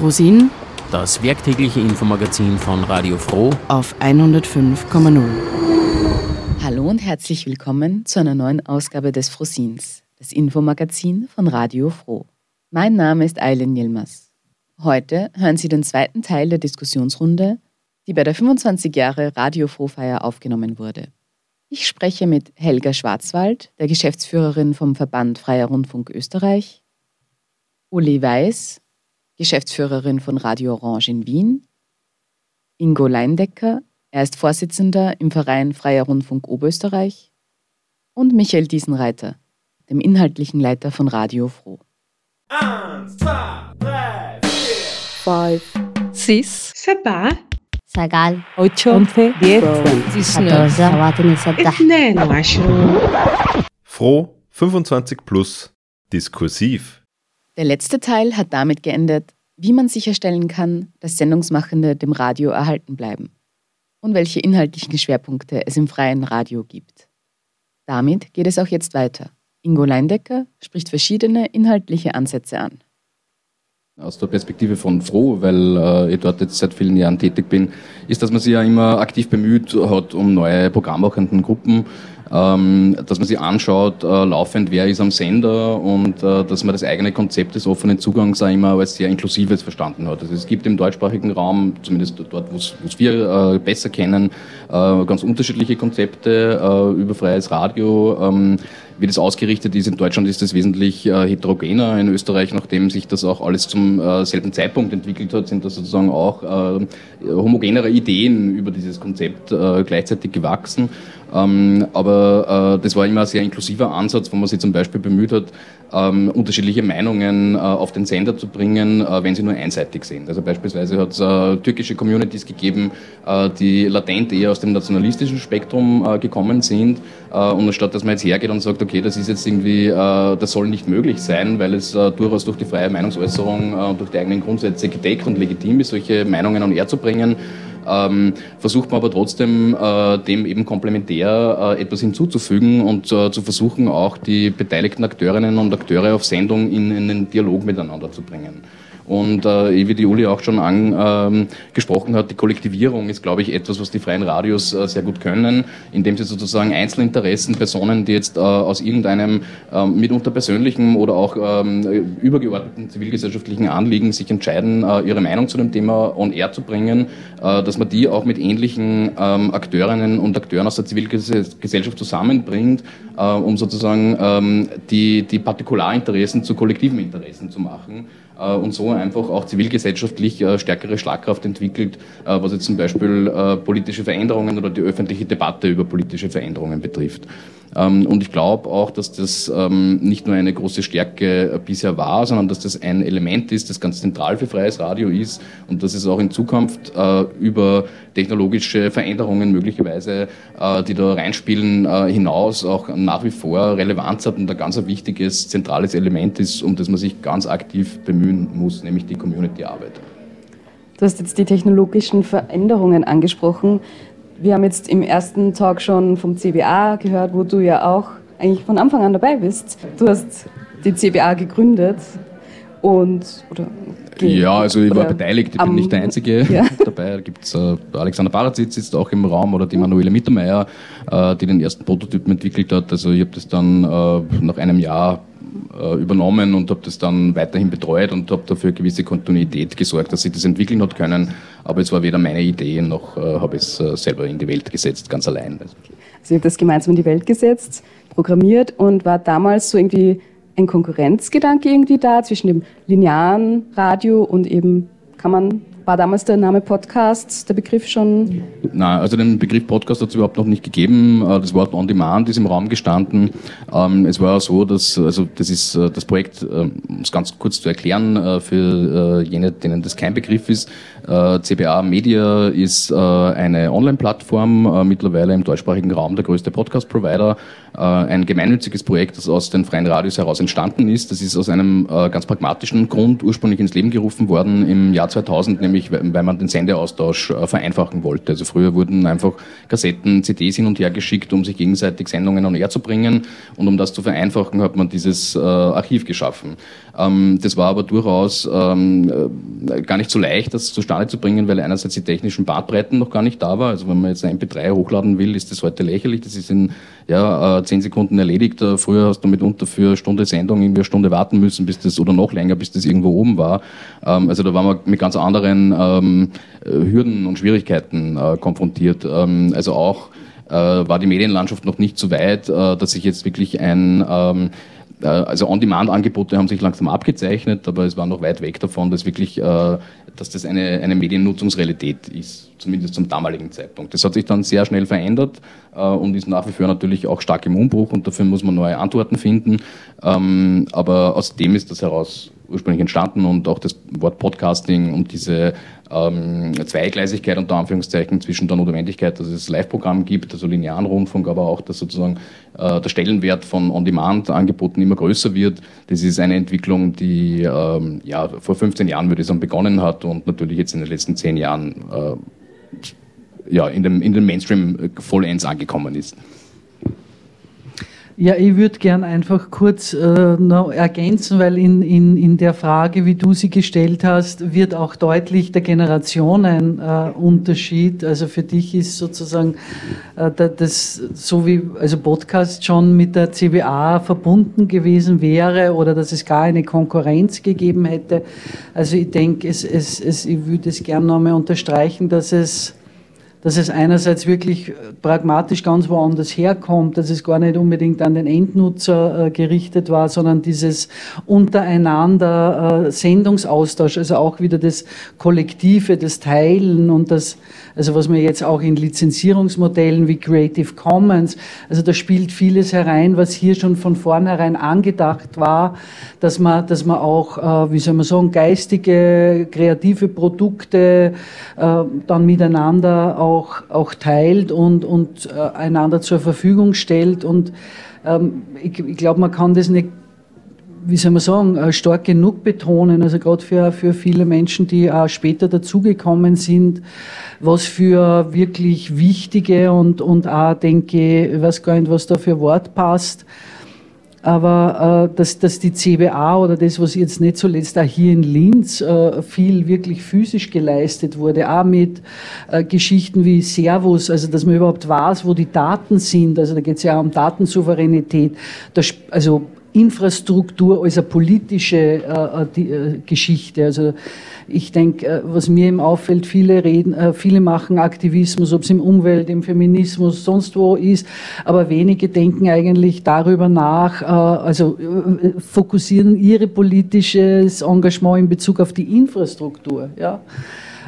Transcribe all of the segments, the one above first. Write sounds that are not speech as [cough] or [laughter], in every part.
Frosin, das werktägliche Infomagazin von Radio Froh auf 105,0. Hallo und herzlich willkommen zu einer neuen Ausgabe des Frosins, das Infomagazin von Radio Froh. Mein Name ist Eileen Yilmaz. Heute hören Sie den zweiten Teil der Diskussionsrunde, die bei der 25 Jahre Radio Froh-Feier aufgenommen wurde. Ich spreche mit Helga Schwarzwald, der Geschäftsführerin vom Verband Freier Rundfunk Österreich, Uli Weiß, Geschäftsführerin von Radio Orange in Wien, Ingo Leindecker, er ist Vorsitzender im Verein Freier Rundfunk Oberösterreich und Michael Diesenreiter, dem inhaltlichen Leiter von Radio Froh. Eins, zwei, drei, vier, five, six, سبعة سجال ocho, once, diez, حداشر سبعة ستة اثنان وعشرون Froh 25 plus diskursiv. Der letzte Teil hat damit geendet, wie man sicherstellen kann, dass Sendungsmachende dem Radio erhalten bleiben und welche inhaltlichen Schwerpunkte es im freien Radio gibt. Damit geht es auch jetzt weiter. Ingo Leindecker spricht verschiedene inhaltliche Ansätze an. Aus der Perspektive von Froh, weil äh, ich dort jetzt seit vielen Jahren tätig bin, ist, dass man sich ja immer aktiv bemüht hat um neue programmmachenden Gruppen, ähm, dass man sich anschaut, äh, laufend, wer ist am Sender und äh, dass man das eigene Konzept des offenen Zugangs auch immer als sehr inklusives verstanden hat. Also es gibt im deutschsprachigen Raum, zumindest dort, wo es wir äh, besser kennen, äh, ganz unterschiedliche Konzepte äh, über freies Radio. Ähm, wie das ausgerichtet ist. In Deutschland ist das wesentlich äh, heterogener. In Österreich, nachdem sich das auch alles zum äh, selben Zeitpunkt entwickelt hat, sind da sozusagen auch äh, homogenere Ideen über dieses Konzept äh, gleichzeitig gewachsen. Ähm, aber äh, das war immer ein sehr inklusiver Ansatz, wo man sich zum Beispiel bemüht hat, ähm, unterschiedliche Meinungen äh, auf den Sender zu bringen, äh, wenn sie nur einseitig sind. Also beispielsweise hat es äh, türkische Communities gegeben, äh, die latent eher aus dem nationalistischen Spektrum gekommen sind. Und anstatt dass man jetzt hergeht und sagt, okay, das ist jetzt irgendwie, das soll nicht möglich sein, weil es durchaus durch die freie Meinungsäußerung und durch die eigenen Grundsätze gedeckt und legitim ist, solche Meinungen on air zu bringen, ähm, versucht man aber trotzdem äh, dem eben komplementär äh, etwas hinzuzufügen und äh, zu versuchen, auch die beteiligten Akteurinnen und Akteure auf Sendung in, in einen Dialog miteinander zu bringen. Und äh, wie die Uli auch schon angesprochen ähm, hat, die Kollektivierung ist, glaube ich, etwas, was die freien Radios äh, sehr gut können, indem sie sozusagen Einzelinteressen, Personen, die jetzt äh, aus irgendeinem äh, mitunter persönlichen oder auch ähm, übergeordneten zivilgesellschaftlichen Anliegen sich entscheiden, äh, ihre Meinung zu dem Thema on air zu bringen, äh, dass man die auch mit ähnlichen ähm, Akteurinnen und Akteuren aus der Zivilgesellschaft zusammenbringt, äh, um sozusagen ähm, die, die Partikularinteressen zu kollektiven Interessen zu machen. Äh, und so einfach auch zivilgesellschaftlich äh, stärkere Schlagkraft entwickelt, äh, was jetzt zum Beispiel politische Veränderungen oder die öffentliche Debatte über politische Veränderungen betrifft. Ähm, und ich glaube auch, dass das ähm, nicht nur eine große Stärke bisher war, sondern dass das ein Element ist, das ganz zentral für freies Radio ist und dass es auch in Zukunft über technologische Veränderungen möglicherweise, die da reinspielen, hinaus auch nach wie vor Relevanz hat und ein ganz wichtiges, zentrales Element ist, um das man sich ganz aktiv bemühen muss, nämlich die Community-Arbeit. Du hast jetzt die technologischen Veränderungen angesprochen. Wir haben jetzt im ersten Talk schon vom CBA gehört, wo du ja auch eigentlich von Anfang an dabei bist. Du hast die CBA gegründet und oder ja, also ich war beteiligt, ich bin nicht der Einzige [laughs] ja. [laughs] dabei. Da gibt es äh, Alexander Barazitz sitzt auch im Raum oder die Manuela Mittermeier, äh, die den ersten Prototypen entwickelt hat. Also ich habe das dann äh, nach einem Jahr äh, übernommen und habe das dann weiterhin betreut und habe dafür gewisse Kontinuität gesorgt, dass sich das entwickeln hat können. Aber es war weder meine Idee noch äh, habe ich es äh, selber in die Welt gesetzt, ganz allein. Also ich habe das gemeinsam in die Welt gesetzt, programmiert und war damals so irgendwie ein Konkurrenzgedanke irgendwie da zwischen dem linearen Radio und eben kann man war damals der Name Podcast, der Begriff schon? Nein, also den Begriff Podcast hat es überhaupt noch nicht gegeben. Äh, das Wort On Demand ist im Raum gestanden. Ähm, es war so, dass, also das ist äh, das Projekt, äh, um es ganz kurz zu erklären, für jene, denen das kein Begriff ist. CBA Media ist eine Online-Plattform, mittlerweile im deutschsprachigen Raum der größte Podcast-Provider. Ein gemeinnütziges Projekt, das aus den freien Radios heraus entstanden ist. Das ist aus einem ganz pragmatischen Grund ursprünglich ins Leben gerufen worden im Jahr 2000, nämlich weil man den Sendeaustausch äh, vereinfachen wollte. Also früher wurden einfach Kassetten, CDs hin und her geschickt, um sich gegenseitig Sendungen on air zu bringen und um das zu vereinfachen, hat man dieses äh, Archiv geschaffen. Ähm, das war aber durchaus ähm, äh, gar nicht so leicht, das zustande zu bringen, weil einerseits die technischen Bandbreiten noch gar nicht da war. Also wenn man jetzt ein MP3 hochladen will, ist das heute lächerlich. Das ist in ja, zehn Sekunden erledigt. Früher hast du mitunter für eine Stunde Sendung irgendwie eine Stunde warten müssen, bis das oder noch länger, bis das irgendwo oben war. Ähm, also da waren wir mit ganz anderen ähm, Hürden und Schwierigkeiten äh, konfrontiert. Ähm, also auch äh, war die Medienlandschaft noch nicht so weit, äh, dass sich jetzt wirklich ein ähm, äh, also On-Demand-Angebote haben sich langsam abgezeichnet, aber es war noch weit weg davon, dass wirklich, äh, dass das eine, eine Mediennutzungsrealität ist, zumindest zum damaligen Zeitpunkt. Das hat sich dann sehr schnell verändert äh, und ist nach wie vor natürlich auch stark im Umbruch und dafür muss man neue Antworten finden. Ähm, aber aus dem ist das heraus ursprünglich entstanden und auch das Wort Podcasting und diese ähm, Zweigleisigkeit unter Anführungszeichen zwischen der Notwendigkeit, dass es Live-Programm gibt, also linearen Rundfunk, aber auch, dass sozusagen äh, der Stellenwert von On-Demand-Angeboten immer größer wird. Das ist eine Entwicklung, die ähm, ja, vor 15 Jahren, würde ich sagen, begonnen hat und natürlich jetzt in den letzten 10 Jahren äh, ja, in, dem, in den Mainstream vollends angekommen ist. Ja, ich würde gern einfach kurz äh, noch ergänzen, weil in, in, in der Frage, wie du sie gestellt hast, wird auch deutlich der Generationenunterschied. Äh, also für dich ist sozusagen äh, das, so wie also Podcast schon mit der CBA verbunden gewesen wäre oder dass es gar eine Konkurrenz gegeben hätte. Also ich denke, es, es, es, ich würde es gern nochmal unterstreichen, dass es dass es einerseits wirklich äh, pragmatisch ganz woanders herkommt, dass es gar nicht unbedingt an den Endnutzer äh, gerichtet war, sondern dieses untereinander äh, Sendungsaustausch, also auch wieder das Kollektive, das Teilen und das, also was wir jetzt auch in Lizenzierungsmodellen wie Creative Commons, also da spielt vieles herein, was hier schon von vornherein angedacht war, dass man, dass man auch, äh, wie soll man sagen, geistige, kreative Produkte äh, dann miteinander auch, auch teilt und, und äh, einander zur Verfügung stellt. Und ähm, ich, ich glaube, man kann das nicht wie soll man sagen, äh, stark genug betonen, also gerade für, für viele Menschen, die auch später dazugekommen sind, was für wirklich wichtige und, und auch, denke ich, weiß gar nicht, was da für Wort passt, aber äh, dass, dass die CBA oder das, was jetzt nicht zuletzt auch hier in Linz äh, viel wirklich physisch geleistet wurde, auch mit äh, Geschichten wie Servus, also dass man überhaupt weiß, wo die Daten sind, also da geht es ja auch um Datensouveränität, das, also Infrastruktur als eine politische äh, die, äh, Geschichte. Also ich denke, äh, was mir eben auffällt, viele reden, äh, viele machen Aktivismus, ob es im Umwelt, im Feminismus, sonst wo ist, aber wenige denken eigentlich darüber nach, äh, also fokussieren ihre politisches Engagement in Bezug auf die Infrastruktur. Ja.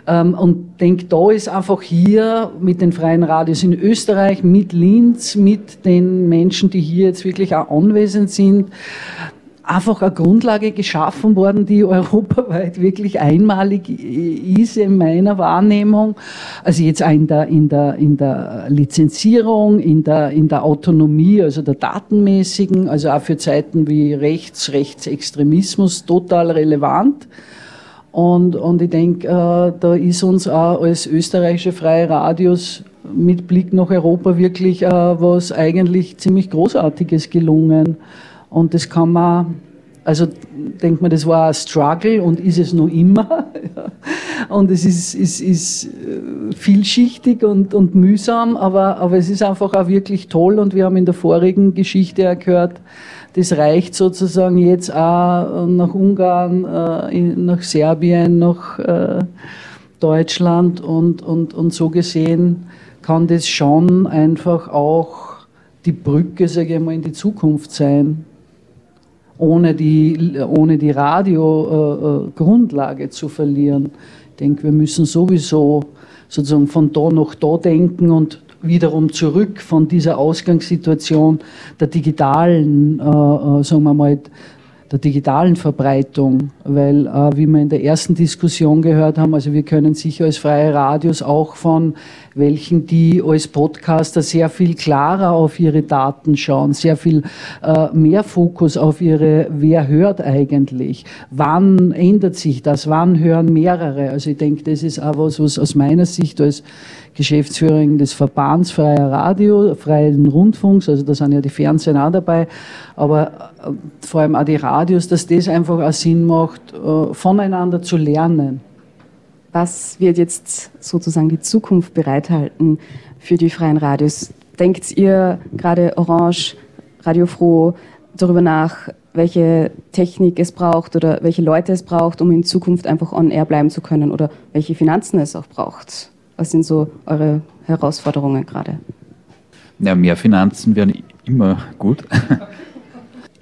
Ähm, und denke, da ist einfach hier mit den freien Radios in Österreich, mit Linz, mit den Menschen, die hier jetzt wirklich auch anwesend sind, einfach eine Grundlage geschaffen worden, die [laughs] europaweit wirklich einmalig ist in meiner Wahrnehmung. Also jetzt auch in der, in der, in der Lizenzierung, in der, in der Autonomie, also der datenmäßigen, also auch für Zeiten wie Rechts, Rechtsextremismus total relevant. Und, und ich denke, äh, da ist uns auch als österreichische Freie Radios mit Blick nach Europa wirklich äh, was eigentlich ziemlich Großartiges gelungen. Und das kann man, also denkt man, das war ein Struggle und ist es noch immer. [laughs] und es ist, ist, ist äh, vielschichtig und, und mühsam, aber, aber es ist einfach auch wirklich toll und wir haben in der vorigen Geschichte ja gehört, das reicht sozusagen jetzt auch nach Ungarn, äh, nach Serbien, nach äh, Deutschland und, und, und so gesehen kann das schon einfach auch die Brücke, sage ich mal, in die Zukunft sein, ohne die, ohne die Radio-Grundlage äh, zu verlieren. Ich denke, wir müssen sowieso sozusagen von da nach da denken und wiederum zurück von dieser Ausgangssituation der digitalen, äh, äh, sagen wir mal, der digitalen Verbreitung, weil, äh, wie wir in der ersten Diskussion gehört haben, also wir können sicher als freie Radios auch von welchen, die als Podcaster sehr viel klarer auf ihre Daten schauen, sehr viel äh, mehr Fokus auf ihre, wer hört eigentlich, wann ändert sich das, wann hören mehrere. Also ich denke, das ist auch was, was aus meiner Sicht als Geschäftsführerin des Verbands Freier Radio, Freien Rundfunks, also da sind ja die Fernsehen auch dabei, aber äh, vor allem auch die Radios, dass das einfach auch Sinn macht, äh, voneinander zu lernen. Was wird jetzt sozusagen die Zukunft bereithalten für die freien Radios? Denkt ihr gerade Orange, Radio Froh darüber nach, welche Technik es braucht oder welche Leute es braucht, um in Zukunft einfach on air bleiben zu können oder welche Finanzen es auch braucht? Was sind so eure Herausforderungen gerade? Ja, mehr Finanzen wären immer gut. [laughs]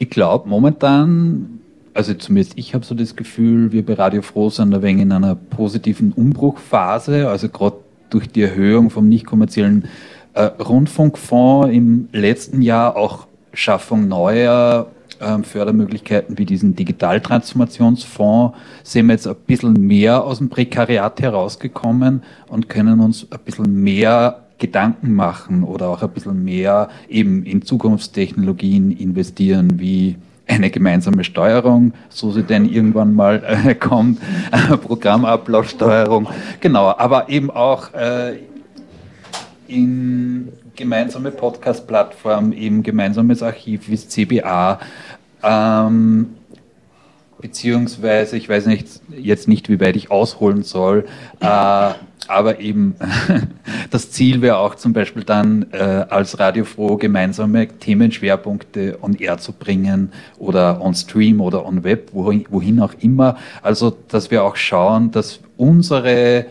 Ich glaube, momentan, also zumindest ich habe so das Gefühl, wir bei Radio Froh sind ein wenig in einer positiven Umbruchphase, also gerade durch die Erhöhung vom nicht kommerziellen äh, Rundfunkfonds im letzten Jahr, auch Schaffung neuer ähm, Fördermöglichkeiten wie diesen Digitaltransformationsfonds sind wir jetzt ein bisschen mehr aus dem Prekariat herausgekommen und können uns ein bisschen mehr Gedanken machen oder auch ein bisschen mehr eben in Zukunftstechnologien investieren, wie eine gemeinsame Steuerung, so sie denn irgendwann mal äh, kommt, Programmablaufsteuerung, genau, aber eben auch äh, in gemeinsame Podcast-Plattform, eben gemeinsames Archiv wie CBA, ähm, beziehungsweise, ich weiß nicht, jetzt nicht, wie weit ich ausholen soll, äh, aber eben [laughs] das Ziel wäre auch zum Beispiel dann äh, als Radiofroh gemeinsame Themenschwerpunkte on air zu bringen oder on Stream oder on Web, wohin, wohin auch immer. Also, dass wir auch schauen, dass unsere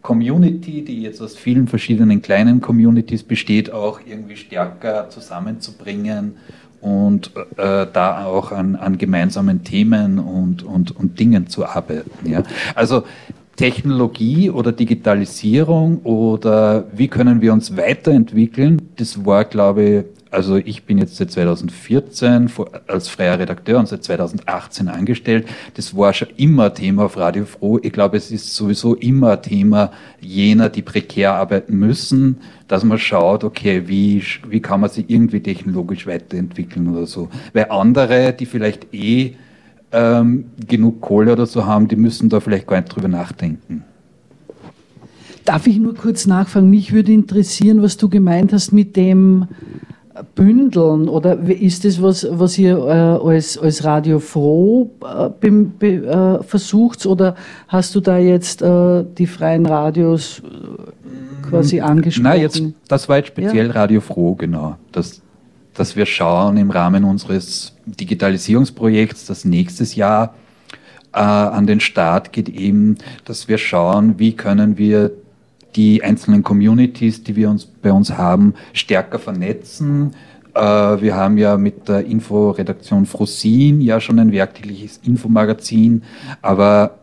Community, die jetzt aus vielen verschiedenen kleinen Communities besteht, auch irgendwie stärker zusammenzubringen und äh, da auch an, an gemeinsamen Themen und, und, und Dingen zu arbeiten. Ja. Also Technologie oder Digitalisierung oder wie können wir uns weiterentwickeln, das war, glaube ich, also ich bin jetzt seit 2014 als freier Redakteur und seit 2018 angestellt. Das war schon immer Thema auf Radio Froh. Ich glaube, es ist sowieso immer Thema jener, die prekär arbeiten müssen, dass man schaut, okay, wie, wie kann man sich irgendwie technologisch weiterentwickeln oder so. Weil andere, die vielleicht eh ähm, genug Kohle oder so haben, die müssen da vielleicht gar nicht drüber nachdenken. Darf ich nur kurz nachfragen? Mich würde interessieren, was du gemeint hast mit dem bündeln oder ist das was, was ihr äh, als, als Radio Froh äh, be, be, äh, versucht oder hast du da jetzt äh, die freien Radios äh, quasi angesprochen? Nein, jetzt, das war jetzt speziell ja. Radio Froh, genau. Das, dass wir schauen im Rahmen unseres Digitalisierungsprojekts, das nächstes Jahr äh, an den Start geht, eben, dass wir schauen, wie können wir die einzelnen Communities, die wir uns bei uns haben, stärker vernetzen. Äh, wir haben ja mit der Inforedaktion Frosin ja schon ein werktägliches Infomagazin, aber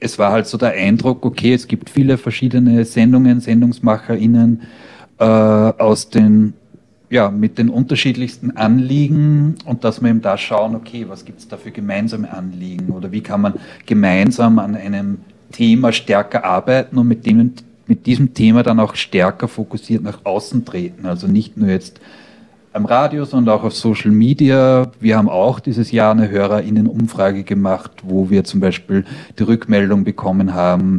es war halt so der Eindruck, okay, es gibt viele verschiedene Sendungen, SendungsmacherInnen äh, aus den, ja, mit den unterschiedlichsten Anliegen und dass wir eben da schauen, okay, was gibt es da für gemeinsame Anliegen oder wie kann man gemeinsam an einem Thema stärker arbeiten und mit dem mit diesem Thema dann auch stärker fokussiert nach außen treten. Also nicht nur jetzt am Radio, sondern auch auf Social Media. Wir haben auch dieses Jahr eine HörerInnen-Umfrage gemacht, wo wir zum Beispiel die Rückmeldung bekommen haben,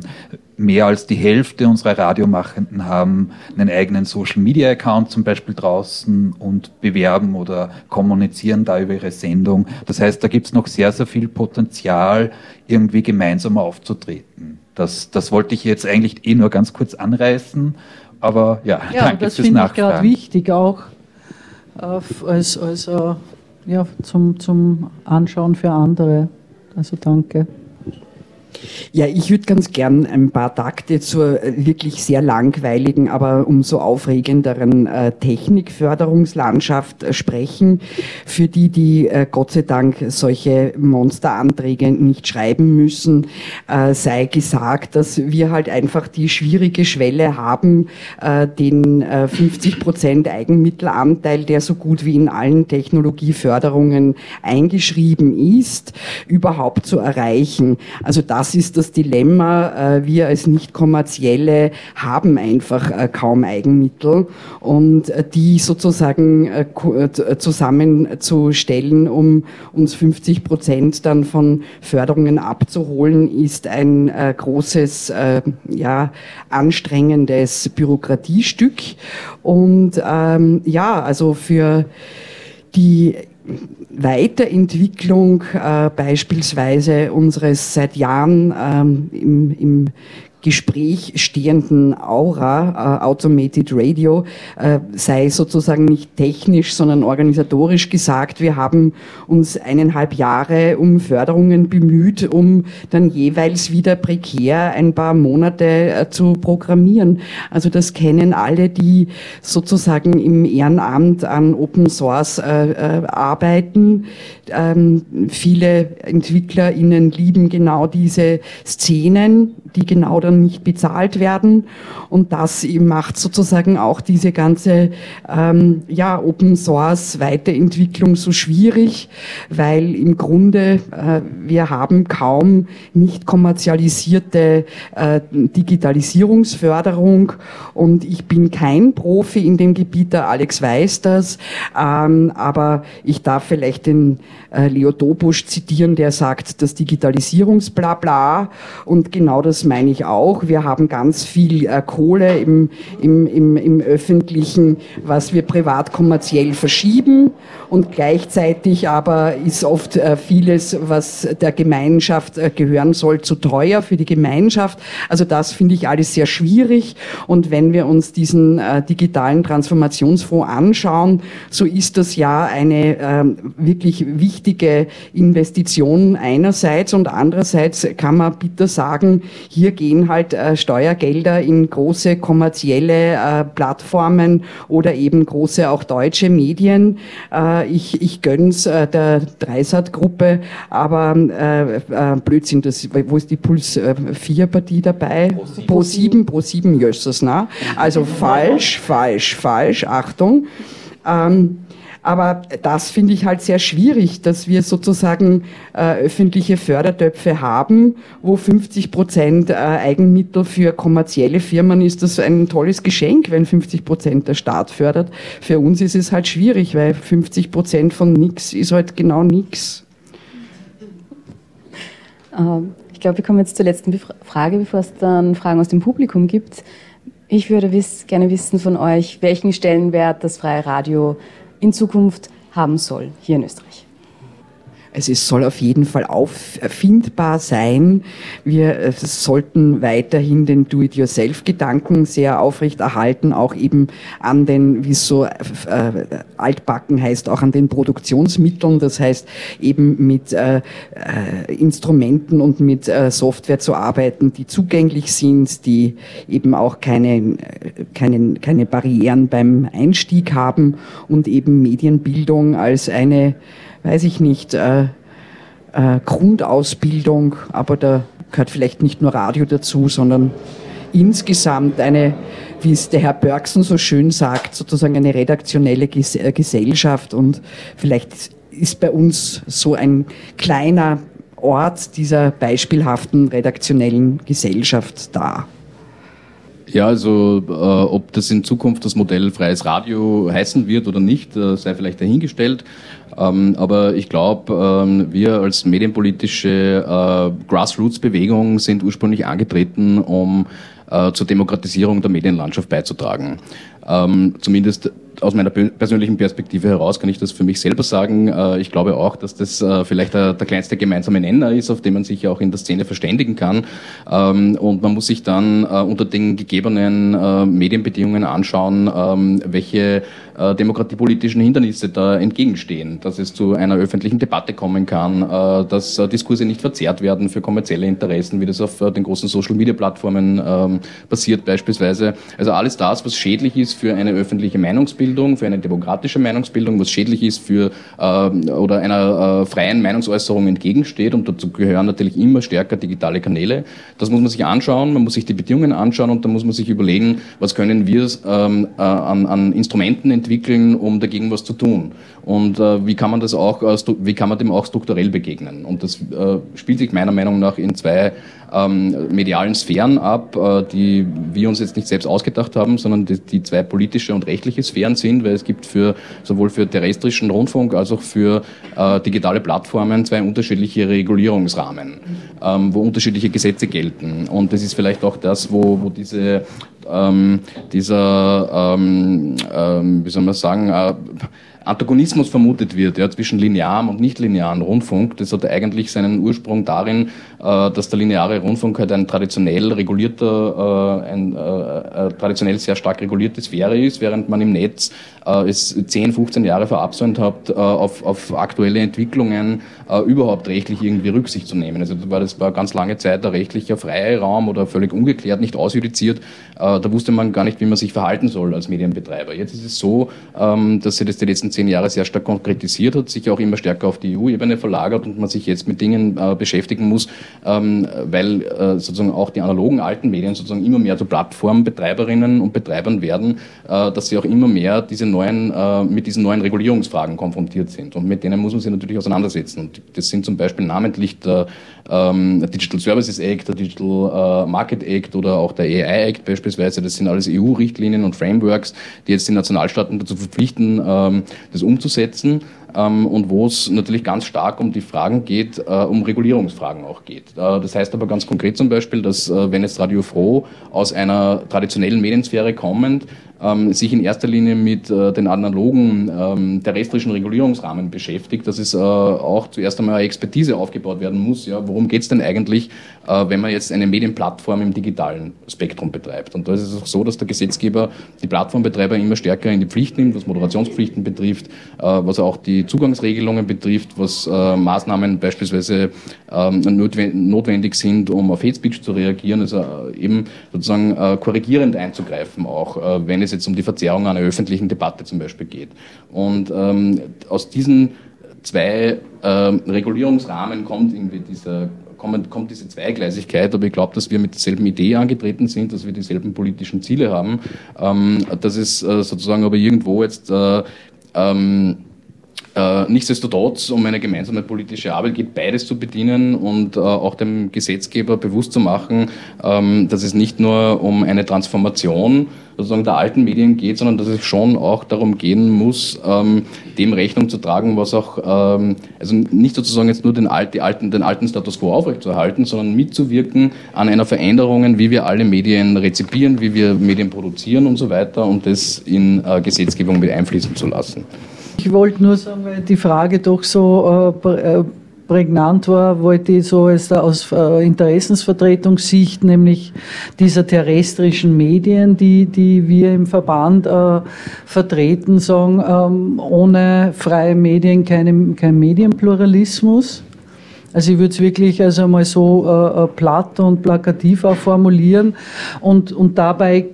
mehr als die Hälfte unserer Radiomachenden haben einen eigenen Social Media Account zum Beispiel draußen und bewerben oder kommunizieren da über ihre Sendung. Das heißt, da gibt es noch sehr, sehr viel Potenzial, irgendwie gemeinsam aufzutreten. Das, das wollte ich jetzt eigentlich eh nur ganz kurz anreißen, aber ja, ja danke das finde ich gerade wichtig auch äh, als, als äh, ja, zum, zum Anschauen für andere. Also danke. Ja, ich würde ganz gern ein paar Takte zur äh, wirklich sehr langweiligen, aber umso aufregenderen äh, Technikförderungslandschaft äh, sprechen, für die, die äh, Gott sei Dank solche Monsteranträge nicht schreiben müssen, äh, sei gesagt, dass wir halt einfach die schwierige Schwelle haben, äh, den 50 Prozent Eigenmittelanteil, der so gut wie in allen Technologieförderungen eingeschrieben ist, überhaupt zu erreichen. Also das ist das Dilemma. Äh, wir als nicht-kommerzielle haben einfach äh, kaum Eigenmittel und äh, die sozusagen zusammenzustellen, um uns 50 Prozent dann von Förderungen abzuholen, ist ein großes, ja, anstrengendes Bürokratiestück. Und ähm, ja, also für die Weiterentwicklung äh, beispielsweise unseres seit Jahren ähm, im, im Gespräch stehenden Aura, äh, Automated Radio, äh, sei sozusagen nicht technisch, sondern organisatorisch gesagt. Wir haben uns eineinhalb Jahre um Förderungen bemüht, um dann jeweils wieder prekär ein paar Monate äh, zu programmieren. Also das kennen alle, die sozusagen im Ehrenamt an Open Source äh, äh, arbeiten. Ähm, viele EntwicklerInnen lieben genau diese Szenen, die genau dann nicht bezahlt werden. Und das macht sozusagen auch diese ganze ähm, ja, Open Source Weiterentwicklung so schwierig, weil im Grunde äh, wir haben kaum nicht kommerzialisierte äh, Digitalisierungsförderung und ich bin kein Profi in dem Gebiet, der Alex weiß das, ähm, aber ich darf vielleicht den Leo Dobusch zitieren, der sagt, das Digitalisierungsblabla und genau das meine ich auch. Wir haben ganz viel äh, Kohle im, im, im, im Öffentlichen, was wir privat kommerziell verschieben und gleichzeitig aber ist oft äh, vieles, was der Gemeinschaft äh, gehören soll, zu teuer für die Gemeinschaft. Also das finde ich alles sehr schwierig und wenn wir uns diesen äh, digitalen Transformationsfonds anschauen, so ist das ja eine ähm, wirklich wichtige Investition einerseits und andererseits kann man bitte sagen, hier gehen halt äh, Steuergelder in große kommerzielle äh, Plattformen oder eben große auch deutsche Medien. Äh, ich ich gönn's der Dreisat-Gruppe, aber äh, Blödsinn, das, wo ist die Puls 4 Partie dabei? Pro 7, Pro 7 Jösses, na? Also [laughs] falsch, falsch, falsch, Achtung. Ähm, aber das finde ich halt sehr schwierig, dass wir sozusagen äh, öffentliche Fördertöpfe haben, wo 50 Prozent äh, Eigenmittel für kommerzielle Firmen ist. Das ein tolles Geschenk, wenn 50 Prozent der Staat fördert. Für uns ist es halt schwierig, weil 50 Prozent von nichts ist halt genau nichts. Ähm, ich glaube, wir kommen jetzt zur letzten Frage, bevor es dann Fragen aus dem Publikum gibt. Ich würde wiss, gerne wissen von euch, welchen Stellenwert das freie Radio in Zukunft haben soll hier in Österreich. Also es soll auf jeden Fall auffindbar sein. Wir äh, sollten weiterhin den Do-it-yourself-Gedanken sehr aufrecht erhalten, auch eben an den, wie es so äh, altbacken heißt, auch an den Produktionsmitteln. Das heißt eben mit äh, äh, Instrumenten und mit äh, Software zu arbeiten, die zugänglich sind, die eben auch keine, keine, keine Barrieren beim Einstieg haben und eben Medienbildung als eine weiß ich nicht, äh, äh, Grundausbildung, aber da gehört vielleicht nicht nur Radio dazu, sondern insgesamt eine, wie es der Herr Bergson so schön sagt, sozusagen eine redaktionelle Ges äh, Gesellschaft und vielleicht ist bei uns so ein kleiner Ort dieser beispielhaften redaktionellen Gesellschaft da. Ja, also äh, ob das in Zukunft das Modell freies Radio heißen wird oder nicht, äh, sei vielleicht dahingestellt. Ähm, aber ich glaube, ähm, wir als medienpolitische äh, Grassroots-Bewegung sind ursprünglich angetreten, um äh, zur Demokratisierung der Medienlandschaft beizutragen. Ähm, zumindest aus meiner persönlichen Perspektive heraus kann ich das für mich selber sagen. Äh, ich glaube auch, dass das äh, vielleicht der, der, kleinste gemeinsame Nenner ist, auf den man sich auch in der Szene verständigen kann. Ähm, und man muss sich dann äh, unter den gegebenen Medienbedingungen anschauen, ähm, welche demokratiepolitischen Hindernisse da entgegenstehen, dass es zu einer öffentlichen Debatte kommen kann, dass Diskurse nicht verzerrt werden für kommerzielle Interessen, wie das auf den großen Social-Media-Plattformen ähm, passiert beispielsweise. Also alles das, was schädlich ist für eine öffentliche Meinungsbildung, für eine demokratische Meinungsbildung, was schädlich ist für oder einer freien Meinungsäußerung entgegensteht und dazu gehören natürlich immer stärker digitale Kanäle. Das muss man sich anschauen, man muss sich die Bedingungen anschauen und da muss man sich überlegen, was können wir ähm, an, an Instrumenten entwickeln, um dagegen was zu tun. Und äh, wie kann man das auch, äh, wie kann man dem auch strukturell begegnen? Und das äh, spielt sich meiner Meinung nach in zwei ähm, medialen Sphären ab, äh, die wir uns jetzt nicht selbst ausgedacht haben, sondern die, die, zwei politische und rechtliche Sphären sind, weil es gibt für sowohl für terrestrischen Rundfunk als auch für äh, digitale Plattformen zwei unterschiedliche Regulierungsrahmen, ähm, wo unterschiedliche Gesetze gelten. Und das ist vielleicht auch das, wo, wo diese ähm, dieser, ähm, ähm, wie soll man sagen, äh, Antagonismus vermutet wird ja, zwischen linearem und nicht-linearen Rundfunk. Das hat eigentlich seinen Ursprung darin, äh, dass der lineare Rundfunk halt ein traditionell regulierter, äh, ein äh, traditionell sehr stark regulierte Sphäre ist, während man im Netz es 10, 15 Jahre verabsäumt hat, auf, auf aktuelle Entwicklungen überhaupt rechtlich irgendwie Rücksicht zu nehmen. Also das war, das war ganz lange Zeit der rechtliche freie Raum oder völlig ungeklärt, nicht ausjudiziert. Da wusste man gar nicht, wie man sich verhalten soll als Medienbetreiber. Jetzt ist es so, ähm, dass sich das die letzten zehn Jahre sehr stark konkretisiert hat, sich auch immer stärker auf die EU-Ebene verlagert und man sich jetzt mit Dingen beschäftigen muss, ähm, weil äh, sozusagen auch die analogen alten Medien sozusagen immer mehr zu Plattformbetreiberinnen und Betreibern werden, äh, dass sie auch immer mehr diese neuen, äh, mit diesen neuen Regulierungsfragen konfrontiert sind. Und mit denen muss man sich natürlich auseinandersetzen. Das sind zum Beispiel namentlich der ähm, Digital Services Act, der Digital äh, Market Act oder auch der AI Act beispielsweise. Das sind alles EU-Richtlinien und Frameworks, die jetzt die Nationalstaaten dazu verpflichten, ähm, das umzusetzen ähm, und wo es natürlich ganz stark um die Fragen geht, äh, um Regulierungsfragen auch geht. Äh, das heißt aber ganz konkret zum Beispiel, dass äh, wenn jetzt Radio Froh aus einer traditionellen Mediensphäre kommend ähm, sich in erster Linie mit äh, den analogen ähm, terrestrischen Regulierungsrahmen beschäftigt, dass es äh, auch zuerst einmal Expertise aufgebaut werden muss. Ja, worum geht es denn eigentlich, äh, wenn man jetzt eine Medienplattform im digitalen Spektrum betreibt? Und da ist es auch so, dass der Gesetzgeber die Plattformbetreiber immer stärker in die Pflicht nimmt, was Moderationspflichten betrifft, was auch die Zugangsregelungen betrifft, was äh, Maßnahmen beispielsweise ähm, notwendig sind, um auf Hate Speech zu reagieren, also äh, eben sozusagen korrigierend einzugreifen, auch wenn es jetzt um die Verzerrung einer öffentlichen Debatte zum Beispiel geht. Und ähm, aus diesen zwei ähm, Regulierungsrahmen kommt irgendwie dieser kommt diese Zweigleisigkeit, aber ich glaube, dass wir mit derselben Idee angetreten sind, dass wir dieselben politischen Ziele haben, ähm, dass es äh, sozusagen aber irgendwo jetzt äh, ähm, äh, nichtsdestotrotz, um eine gemeinsame politische Arbeit geht, beides zu bedienen und äh, auch dem Gesetzgeber bewusst zu machen, ähm, dass es nicht nur um eine Transformation sozusagen der alten Medien geht, sondern dass es schon auch darum gehen muss, ähm, dem Rechnung zu tragen, was auch, ähm, also nicht sozusagen jetzt nur den, alt, die alten, den alten Status quo aufrechtzuerhalten, sondern mitzuwirken an einer Veränderung, wie wir alle Medien rezipieren, wie wir Medien produzieren und so weiter und das in äh, Gesetzgebung mit einfließen zu lassen. Ich wollte nur sagen, weil die Frage doch so äh, äh prägnant war, wollte ich so aus, aus äh, Interessensvertretungssicht, nämlich dieser terrestrischen Medien, die, die wir im Verband äh, vertreten, sagen, ähm, ohne freie Medien keine, kein Medienpluralismus. Also ich würde es wirklich also mal so äh, äh platt und plakativ auch formulieren und, und dabei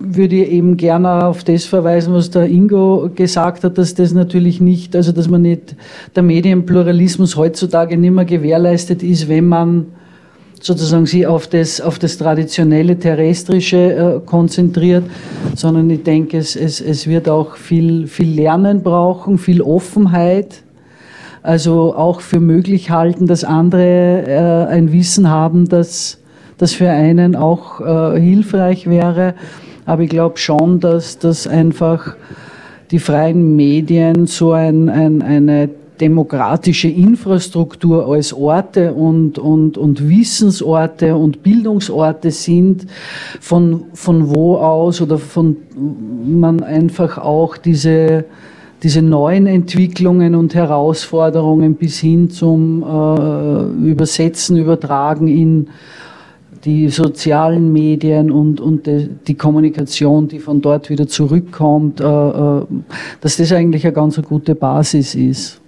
würde ich eben gerne auf das verweisen, was der Ingo gesagt hat, dass das natürlich nicht, also dass man nicht, der Medienpluralismus heutzutage nicht mehr gewährleistet ist, wenn man sozusagen sich auf das, auf das traditionelle terrestrische äh, konzentriert, sondern ich denke, es, es, es wird auch viel, viel Lernen brauchen, viel Offenheit, also auch für möglich halten, dass andere äh, ein Wissen haben, das, das für einen auch äh, hilfreich wäre. Aber ich glaube schon, dass das einfach die freien Medien so ein, ein, eine demokratische Infrastruktur als Orte und, und, und Wissensorte und Bildungsorte sind, von, von wo aus oder von man einfach auch diese, diese neuen Entwicklungen und Herausforderungen bis hin zum äh, Übersetzen, Übertragen in die sozialen Medien und, und die, Kommunikation, die von dort wieder zurückkommt, äh, äh, dass das eigentlich eine ganz gute Basis ist.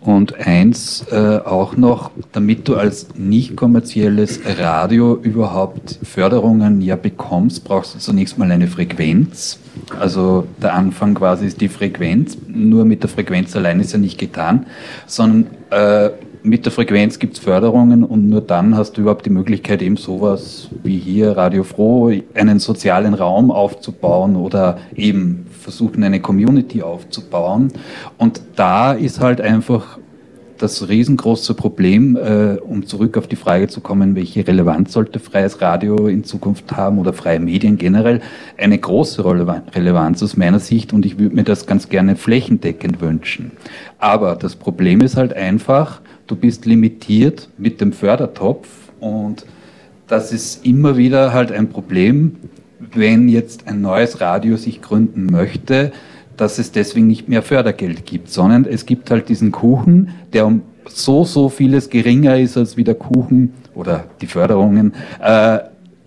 Und eins äh, auch noch, damit du als nicht kommerzielles Radio überhaupt Förderungen ja bekommst, brauchst du zunächst mal eine Frequenz. Also der Anfang quasi ist die Frequenz. Nur mit der Frequenz allein ist ja nicht getan, sondern äh, mit der Frequenz gibt es Förderungen und nur dann hast du überhaupt die Möglichkeit, eben sowas wie hier Radio Froh, einen sozialen Raum aufzubauen oder eben versuchen, eine Community aufzubauen. Und da ist halt einfach das riesengroße Problem, äh, um zurück auf die Frage zu kommen, welche Relevanz sollte freies Radio in Zukunft haben oder freie Medien generell, eine große Relevanz aus meiner Sicht und ich würde mir das ganz gerne flächendeckend wünschen. Aber das Problem ist halt einfach, du bist limitiert mit dem Fördertopf und das ist immer wieder halt ein Problem, wenn jetzt ein neues Radio sich gründen möchte, dass es deswegen nicht mehr Fördergeld gibt, sondern es gibt halt diesen Kuchen, der um so, so vieles geringer ist als wie der Kuchen oder die Förderungen äh,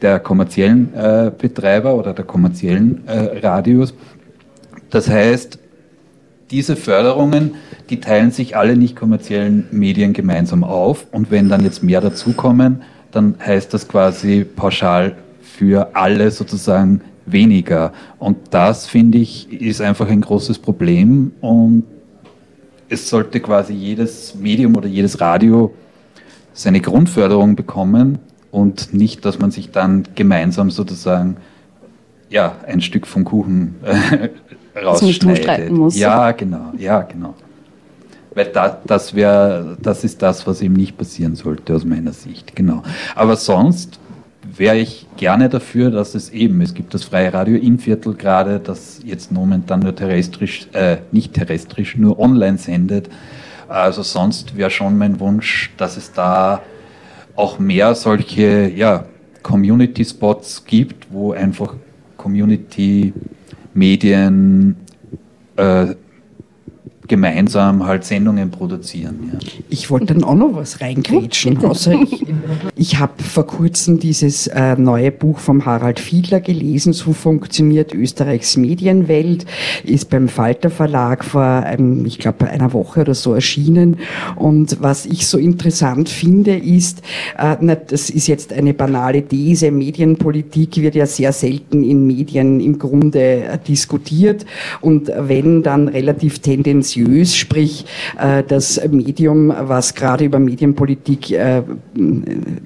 der kommerziellen äh, Betreiber oder der kommerziellen äh, Radios. Das heißt, diese Förderungen, die teilen sich alle nicht kommerziellen Medien gemeinsam auf und wenn dann jetzt mehr dazukommen, dann heißt das quasi pauschal für alle sozusagen weniger. Und das, finde ich, ist einfach ein großes Problem und es sollte quasi jedes Medium oder jedes Radio seine Grundförderung bekommen und nicht, dass man sich dann gemeinsam sozusagen ja, ein Stück vom Kuchen äh, rausschneidet. Muss. Ja, genau, ja, genau. Weil da, das wäre, das ist das, was eben nicht passieren sollte aus meiner Sicht, genau. Aber sonst wäre ich gerne dafür, dass es eben, es gibt das freie Radio in Viertel gerade, das jetzt momentan nur terrestrisch, äh, nicht terrestrisch, nur online sendet. Also sonst wäre schon mein Wunsch, dass es da auch mehr solche ja, Community-Spots gibt, wo einfach Community-Medien äh, gemeinsam halt Sendungen produzieren. Ja. Ich wollte dann auch noch was reingrätschen. Außer ich ich habe vor kurzem dieses äh, neue Buch vom Harald Fiedler gelesen, So funktioniert Österreichs Medienwelt, ist beim Falter Verlag vor, einem, ich glaube, einer Woche oder so erschienen. Und was ich so interessant finde, ist, äh, na, das ist jetzt eine banale These, Medienpolitik wird ja sehr selten in Medien im Grunde äh, diskutiert und wenn dann relativ tendenziös seriös, sprich äh, das Medium, was gerade über Medienpolitik äh,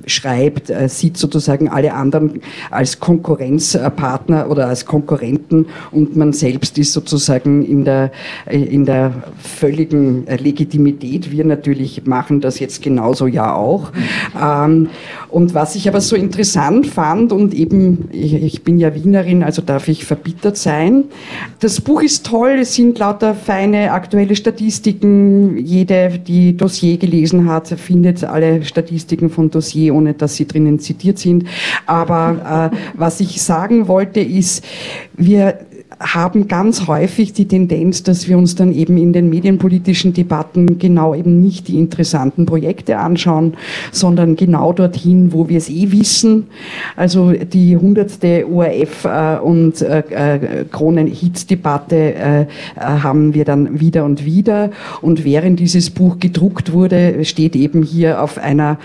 schreibt, äh, sieht sozusagen alle anderen als Konkurrenzpartner oder als Konkurrenten und man selbst ist sozusagen in der, in der völligen Legitimität. Wir natürlich machen das jetzt genauso ja auch. Ähm, und was ich aber so interessant fand und eben, ich bin ja Wienerin, also darf ich verbittert sein. Das Buch ist toll, es sind lauter feine aktuelle aktuelle Statistiken. Jede, die Dossier gelesen hat, findet alle Statistiken von Dossier, ohne dass sie drinnen zitiert sind. Aber äh, was ich sagen wollte, ist, wir haben ganz häufig die Tendenz, dass wir uns dann eben in den medienpolitischen Debatten genau eben nicht die interessanten Projekte anschauen, sondern genau dorthin, wo wir es eh wissen. Also die hundertste ORF äh, und äh, äh, Kronen-Hits-Debatte haben wir dann wieder und wieder. Und während dieses Buch gedruckt wurde, steht eben hier auf einer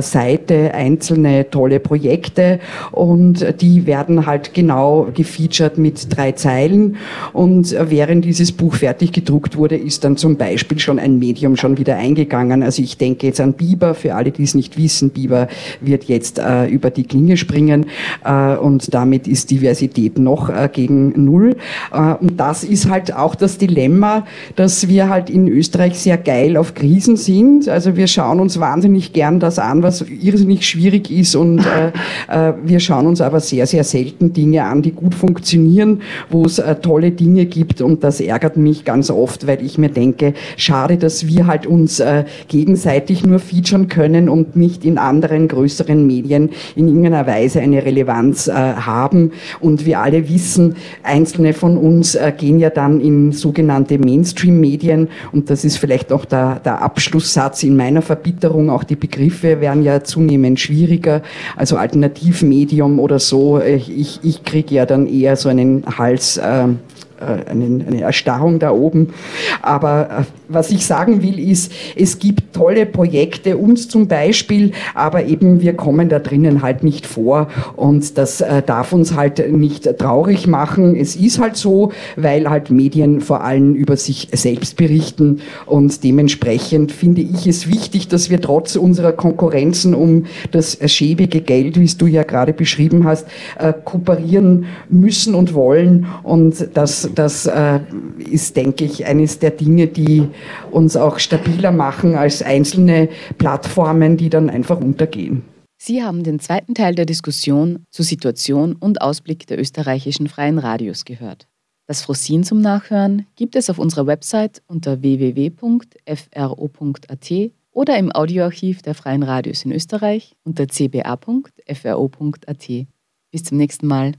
Seite einzelne tolle Projekte und die werden halt genau gefeatured mit drei Zeilen Zeilen. Und während dieses Buch fertig gedruckt wurde, ist dann zum Beispiel schon ein Medium schon wieder eingegangen. Also ich denke jetzt an Biber, für alle, die es nicht wissen, Biber wird jetzt äh, über die Klinge springen äh, und damit ist Diversität noch äh, gegen Null. Äh, und das ist halt auch das Dilemma, dass wir halt in Österreich sehr geil auf Krisen sind. Also wir schauen uns wahnsinnig gern das an, was irrsinnig schwierig ist und äh, äh, wir schauen uns aber sehr, sehr selten Dinge an, die gut funktionieren, wo es äh, tolle Dinge gibt und das ärgert mich ganz oft, weil ich mir denke, schade, dass wir halt uns äh, gegenseitig nur featuren können und nicht in anderen größeren Medien in irgendeiner Weise eine Relevanz äh, haben. Und wir alle wissen, einzelne von uns äh, gehen ja dann in sogenannte Mainstream-Medien und das ist vielleicht auch der, der Abschlusssatz in meiner Verbitterung. Auch die Begriffe werden ja zunehmend schwieriger. Also Alternativmedium oder so. Äh, ich, ich kriege ja dann eher so einen Hals. Äh, äh, eine, eine Erstarrung da oben. Aber äh, was ich sagen will, ist, es gibt tolle Projekte, uns zum Beispiel, aber eben wir kommen da drinnen halt nicht vor und das äh, darf uns halt nicht traurig machen. Es ist halt so, weil halt Medien vor allem über sich selbst berichten und dementsprechend finde ich es wichtig, dass wir trotz unserer Konkurrenzen um das schäbige Geld, wie es du ja gerade beschrieben hast, äh, kooperieren müssen und wollen und das das äh, ist, denke ich, eines der Dinge, die uns auch stabiler machen als einzelne Plattformen, die dann einfach untergehen. Sie haben den zweiten Teil der Diskussion zur Situation und Ausblick der österreichischen freien Radios gehört. Das Frosin zum Nachhören gibt es auf unserer Website unter www.fro.at oder im Audioarchiv der freien Radios in Österreich unter cba.fro.at. Bis zum nächsten Mal.